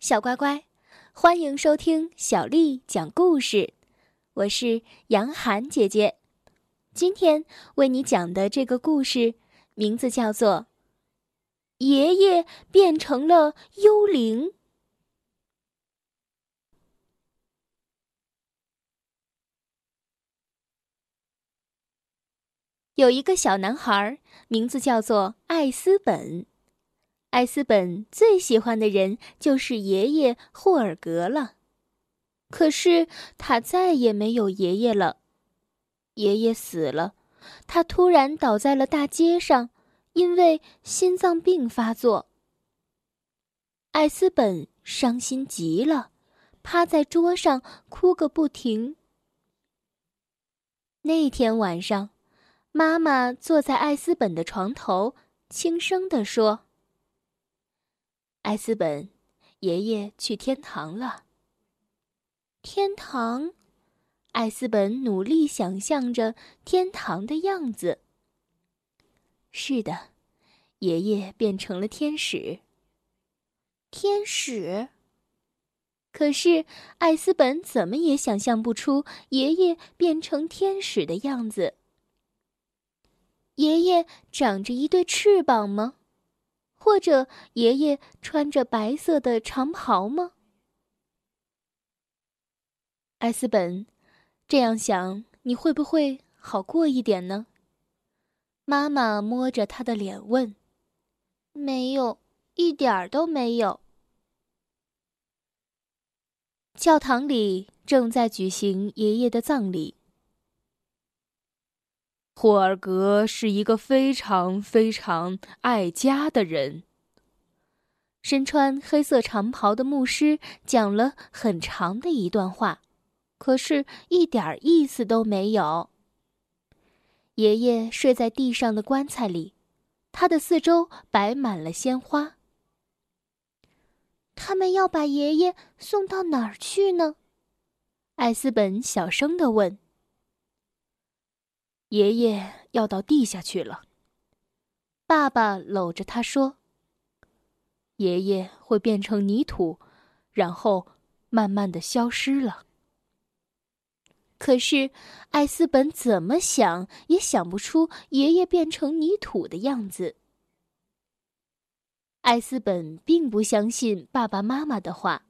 小乖乖，欢迎收听小丽讲故事。我是杨涵姐姐，今天为你讲的这个故事名字叫做《爷爷变成了幽灵》。有一个小男孩，名字叫做艾斯本。艾斯本最喜欢的人就是爷爷霍尔格了，可是他再也没有爷爷了。爷爷死了，他突然倒在了大街上，因为心脏病发作。艾斯本伤心极了，趴在桌上哭个不停。那天晚上，妈妈坐在艾斯本的床头，轻声地说。艾斯本，爷爷去天堂了。天堂，艾斯本努力想象着天堂的样子。是的，爷爷变成了天使。天使。可是艾斯本怎么也想象不出爷爷变成天使的样子。爷爷长着一对翅膀吗？或者爷爷穿着白色的长袍吗？艾斯本，这样想你会不会好过一点呢？妈妈摸着他的脸问：“没有，一点儿都没有。”教堂里正在举行爷爷的葬礼。霍尔格是一个非常非常爱家的人。身穿黑色长袍的牧师讲了很长的一段话，可是一点意思都没有。爷爷睡在地上的棺材里，他的四周摆满了鲜花。他们要把爷爷送到哪儿去呢？艾斯本小声的问。爷爷要到地下去了。爸爸搂着他说：“爷爷会变成泥土，然后慢慢的消失了。”可是艾斯本怎么想也想不出爷爷变成泥土的样子。艾斯本并不相信爸爸妈妈的话，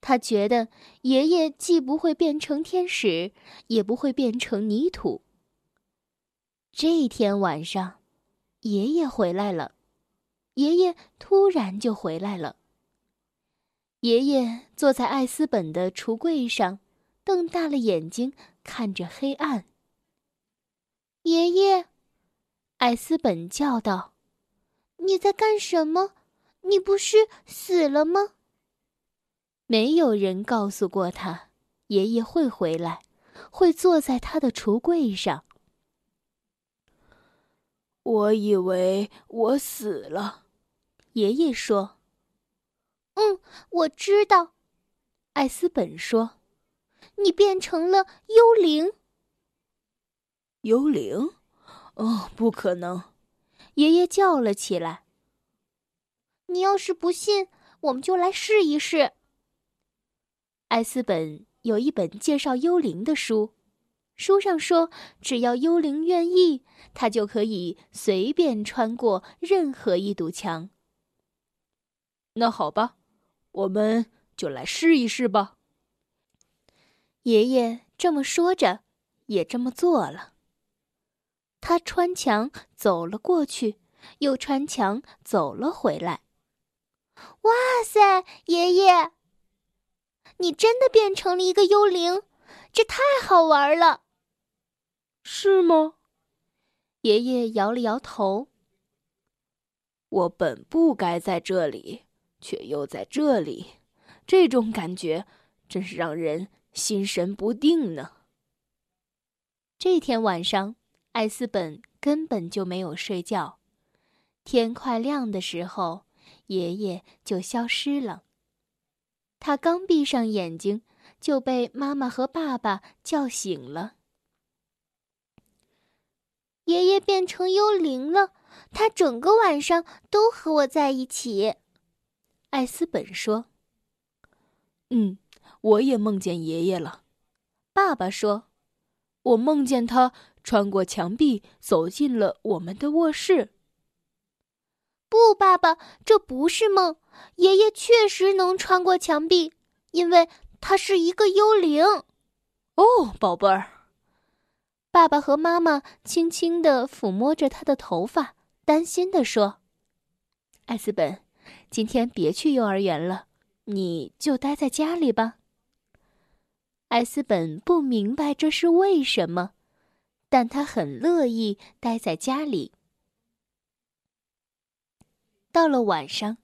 他觉得爷爷既不会变成天使，也不会变成泥土。这天晚上，爷爷回来了。爷爷突然就回来了。爷爷坐在艾斯本的橱柜上，瞪大了眼睛看着黑暗。爷爷，艾斯本叫道：“你在干什么？你不是死了吗？”没有人告诉过他，爷爷会回来，会坐在他的橱柜上。我以为我死了，爷爷说：“嗯，我知道。”艾斯本说：“你变成了幽灵。”幽灵？哦，不可能！爷爷叫了起来。“你要是不信，我们就来试一试。”艾斯本有一本介绍幽灵的书。书上说，只要幽灵愿意，他就可以随便穿过任何一堵墙。那好吧，我们就来试一试吧。爷爷这么说着，也这么做了。他穿墙走了过去，又穿墙走了回来。哇塞，爷爷，你真的变成了一个幽灵，这太好玩了！是吗？爷爷摇了摇头。我本不该在这里，却又在这里，这种感觉真是让人心神不定呢。这天晚上，艾斯本根本就没有睡觉。天快亮的时候，爷爷就消失了。他刚闭上眼睛，就被妈妈和爸爸叫醒了。爷爷变成幽灵了，他整个晚上都和我在一起。艾斯本说：“嗯，我也梦见爷爷了。爸爸说：“我梦见他穿过墙壁，走进了我们的卧室。”不，爸爸，这不是梦。爷爷确实能穿过墙壁，因为他是一个幽灵。哦，宝贝儿。爸爸和妈妈轻轻的抚摸着他的头发，担心的说：“艾斯本，今天别去幼儿园了，你就待在家里吧。”艾斯本不明白这是为什么，但他很乐意待在家里。到了晚上，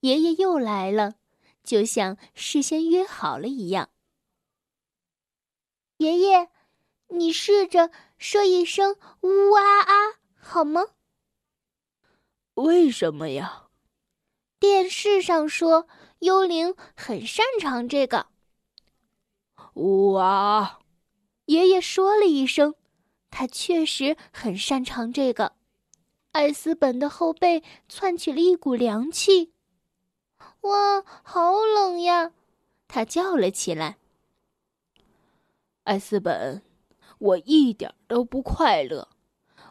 爷爷又来了，就像事先约好了一样。爷爷，你试着说一声“呜啊啊”好吗？为什么呀？电视上说幽灵很擅长这个。呜啊！爷爷说了一声，他确实很擅长这个。艾斯本的后背窜起了一股凉气。哇，好冷呀！他叫了起来。艾斯本，我一点都不快乐，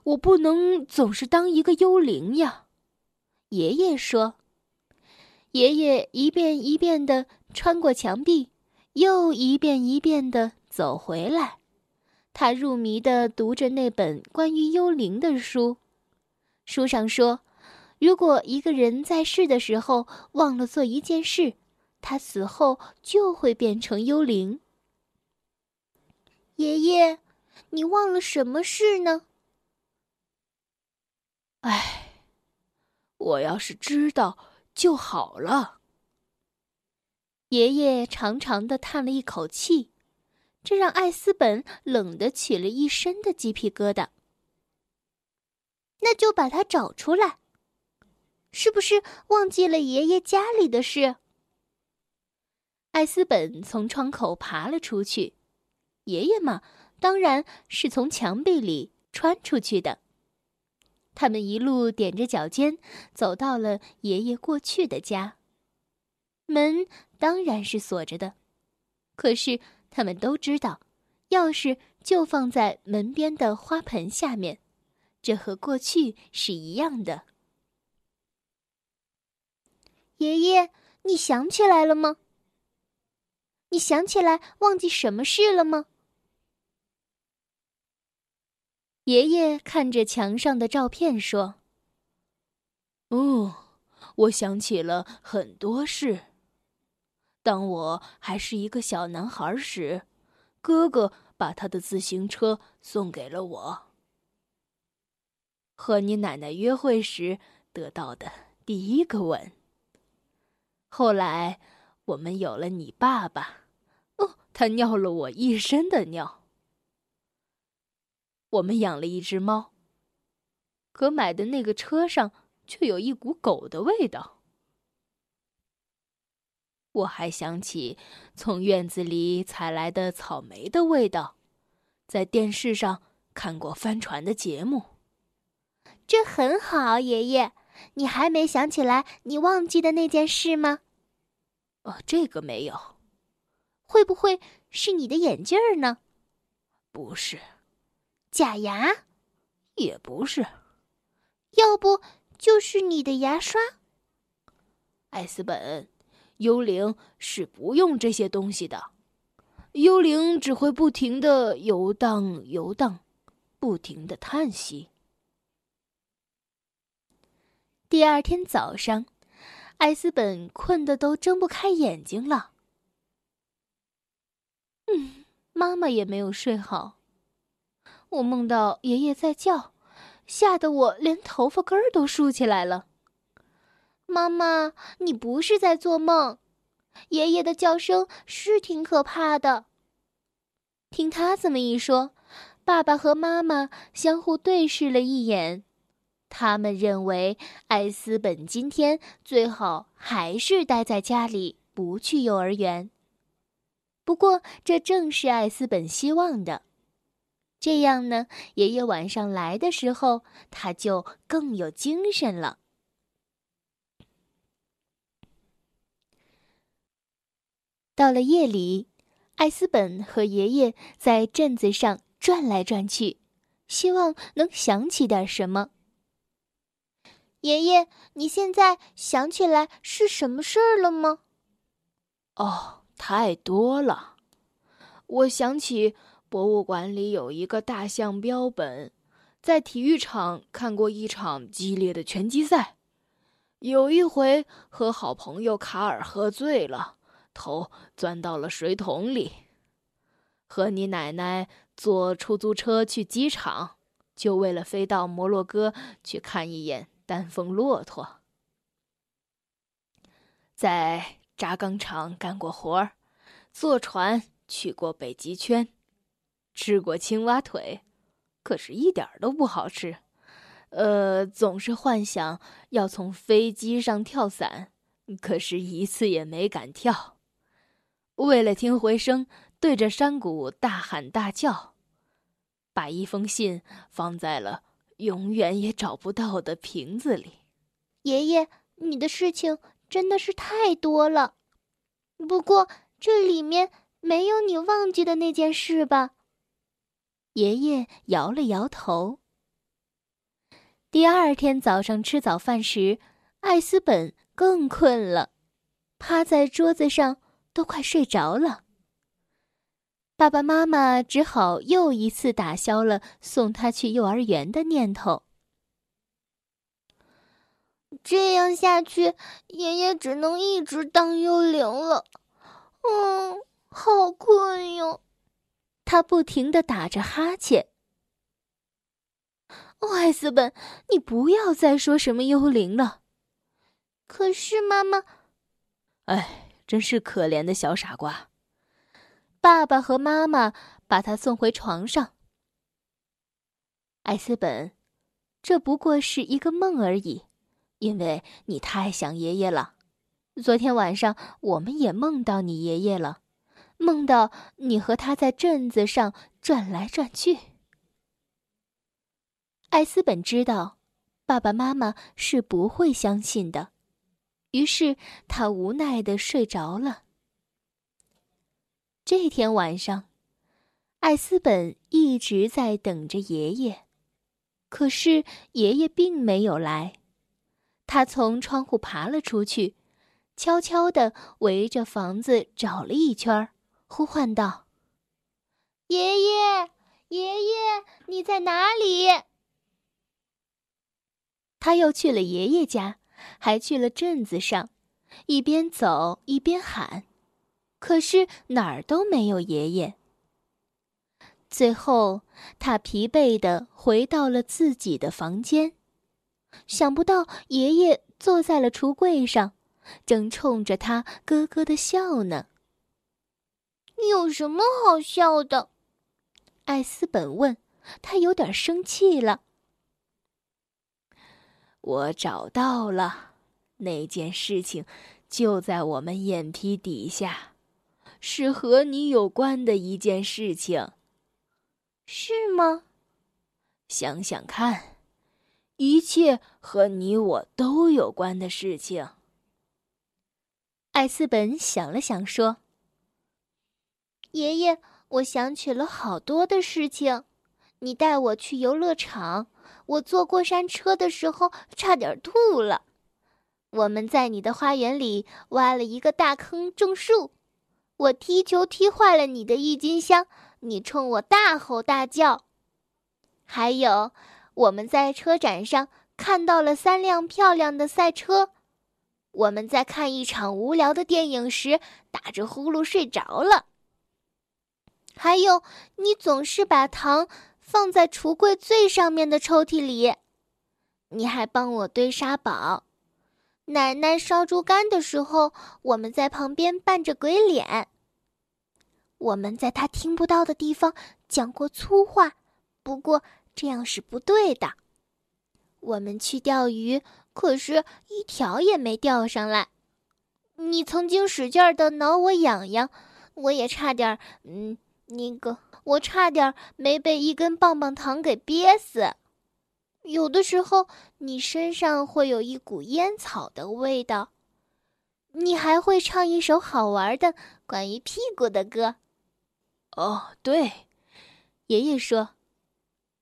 我不能总是当一个幽灵呀。爷爷说。爷爷一遍一遍的穿过墙壁。又一遍一遍的走回来，他入迷的读着那本关于幽灵的书。书上说，如果一个人在世的时候忘了做一件事，他死后就会变成幽灵。爷爷，你忘了什么事呢？唉，我要是知道就好了。爷爷长长的叹了一口气，这让艾斯本冷得起了一身的鸡皮疙瘩。那就把它找出来，是不是忘记了爷爷家里的事？艾斯本从窗口爬了出去，爷爷嘛，当然是从墙壁里穿出去的。他们一路踮着脚尖，走到了爷爷过去的家。门当然是锁着的，可是他们都知道，钥匙就放在门边的花盆下面，这和过去是一样的。爷爷，你想起来了吗？你想起来忘记什么事了吗？爷爷看着墙上的照片说：“哦，我想起了很多事。”当我还是一个小男孩时，哥哥把他的自行车送给了我。和你奶奶约会时得到的第一个吻。后来，我们有了你爸爸，哦，他尿了我一身的尿。我们养了一只猫，可买的那个车上却有一股狗的味道。我还想起从院子里采来的草莓的味道，在电视上看过帆船的节目。这很好，爷爷。你还没想起来你忘记的那件事吗？哦，这个没有。会不会是你的眼镜儿呢？不是。假牙？也不是。要不就是你的牙刷？艾斯本。幽灵是不用这些东西的，幽灵只会不停的游荡游荡，不停的叹息。第二天早上，艾斯本困得都睁不开眼睛了。嗯，妈妈也没有睡好。我梦到爷爷在叫，吓得我连头发根儿都竖起来了。妈妈，你不是在做梦，爷爷的叫声是挺可怕的。听他这么一说，爸爸和妈妈相互对视了一眼，他们认为艾斯本今天最好还是待在家里，不去幼儿园。不过，这正是艾斯本希望的，这样呢，爷爷晚上来的时候，他就更有精神了。到了夜里，艾斯本和爷爷在镇子上转来转去，希望能想起点什么。爷爷，你现在想起来是什么事儿了吗？哦，太多了。我想起博物馆里有一个大象标本，在体育场看过一场激烈的拳击赛。有一回和好朋友卡尔喝醉了，头钻到了水桶里。和你奶奶坐出租车去机场，就为了飞到摩洛哥去看一眼丹凤骆驼。在轧钢厂干过活儿，坐船去过北极圈，吃过青蛙腿，可是一点都不好吃。呃，总是幻想要从飞机上跳伞，可是一次也没敢跳。为了听回声，对着山谷大喊大叫，把一封信放在了永远也找不到的瓶子里。爷爷，你的事情真的是太多了，不过这里面没有你忘记的那件事吧？爷爷摇了摇头。第二天早上吃早饭时，艾斯本更困了，趴在桌子上都快睡着了。爸爸妈妈只好又一次打消了送他去幼儿园的念头。这样下去，爷爷只能一直当幽灵了。嗯，好困哟。他不停的打着哈欠。艾斯本，你不要再说什么幽灵了。可是妈妈，哎，真是可怜的小傻瓜。爸爸和妈妈把他送回床上。艾斯本，这不过是一个梦而已，因为你太想爷爷了。昨天晚上我们也梦到你爷爷了，梦到你和他在镇子上转来转去。艾斯本知道，爸爸妈妈是不会相信的，于是他无奈的睡着了。这天晚上，艾斯本一直在等着爷爷，可是爷爷并没有来。他从窗户爬了出去，悄悄的围着房子找了一圈，呼唤道：“爷爷，爷爷，你在哪里？”他又去了爷爷家，还去了镇子上，一边走一边喊，可是哪儿都没有爷爷。最后，他疲惫的回到了自己的房间，想不到爷爷坐在了橱柜上，正冲着他咯咯的笑呢。有什么好笑的？艾斯本问他，有点生气了。我找到了，那件事情就在我们眼皮底下，是和你有关的一件事情，是吗？想想看，一切和你我都有关的事情。艾斯本想了想，说：“爷爷，我想起了好多的事情，你带我去游乐场。”我坐过山车的时候差点吐了。我们在你的花园里挖了一个大坑种树。我踢球踢坏了你的郁金香，你冲我大吼大叫。还有，我们在车展上看到了三辆漂亮的赛车。我们在看一场无聊的电影时打着呼噜睡着了。还有，你总是把糖。放在橱柜最上面的抽屉里，你还帮我堆沙堡。奶奶烧猪肝的时候，我们在旁边扮着鬼脸。我们在她听不到的地方讲过粗话，不过这样是不对的。我们去钓鱼，可是一条也没钓上来。你曾经使劲儿的挠我痒痒，我也差点儿，嗯，那个。我差点没被一根棒棒糖给憋死。有的时候，你身上会有一股烟草的味道。你还会唱一首好玩的关于屁股的歌。哦，对，爷爷说，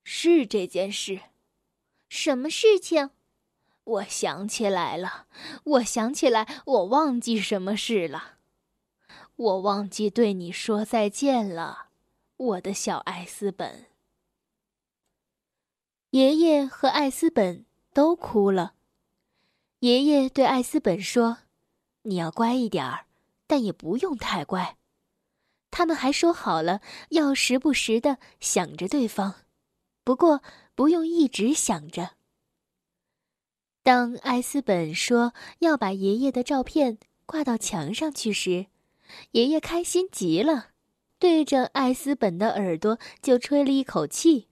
是这件事。什么事情？我想起来了，我想起来，我忘记什么事了。我忘记对你说再见了，我的小艾斯本。爷爷和艾斯本都哭了。爷爷对艾斯本说：“你要乖一点儿，但也不用太乖。”他们还说好了要时不时的想着对方，不过不用一直想着。当艾斯本说要把爷爷的照片挂到墙上去时，爷爷开心极了，对着艾斯本的耳朵就吹了一口气，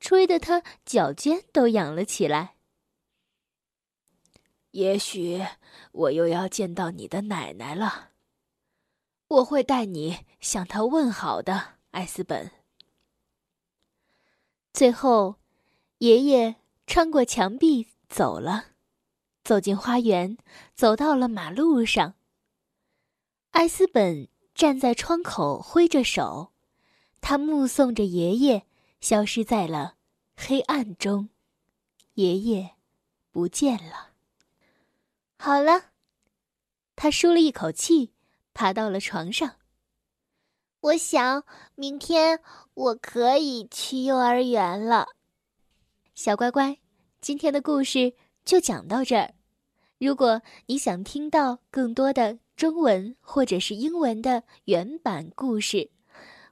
吹得他脚尖都痒了起来。也许我又要见到你的奶奶了，我会带你向她问好的，艾斯本。最后，爷爷穿过墙壁走了，走进花园，走到了马路上。艾斯本站在窗口挥着手，他目送着爷爷消失在了黑暗中，爷爷不见了。好了，他舒了一口气，爬到了床上。我想明天我可以去幼儿园了。小乖乖，今天的故事就讲到这儿。如果你想听到更多的，中文或者是英文的原版故事，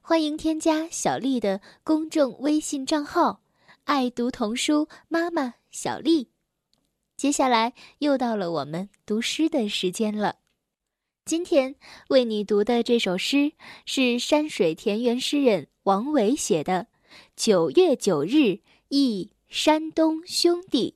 欢迎添加小丽的公众微信账号“爱读童书妈妈小丽”。接下来又到了我们读诗的时间了。今天为你读的这首诗是山水田园诗人王维写的《九月九日忆山东兄弟》。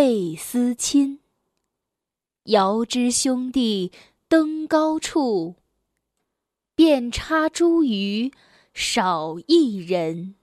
倍思亲。遥知兄弟登高处，遍插茱萸少一人。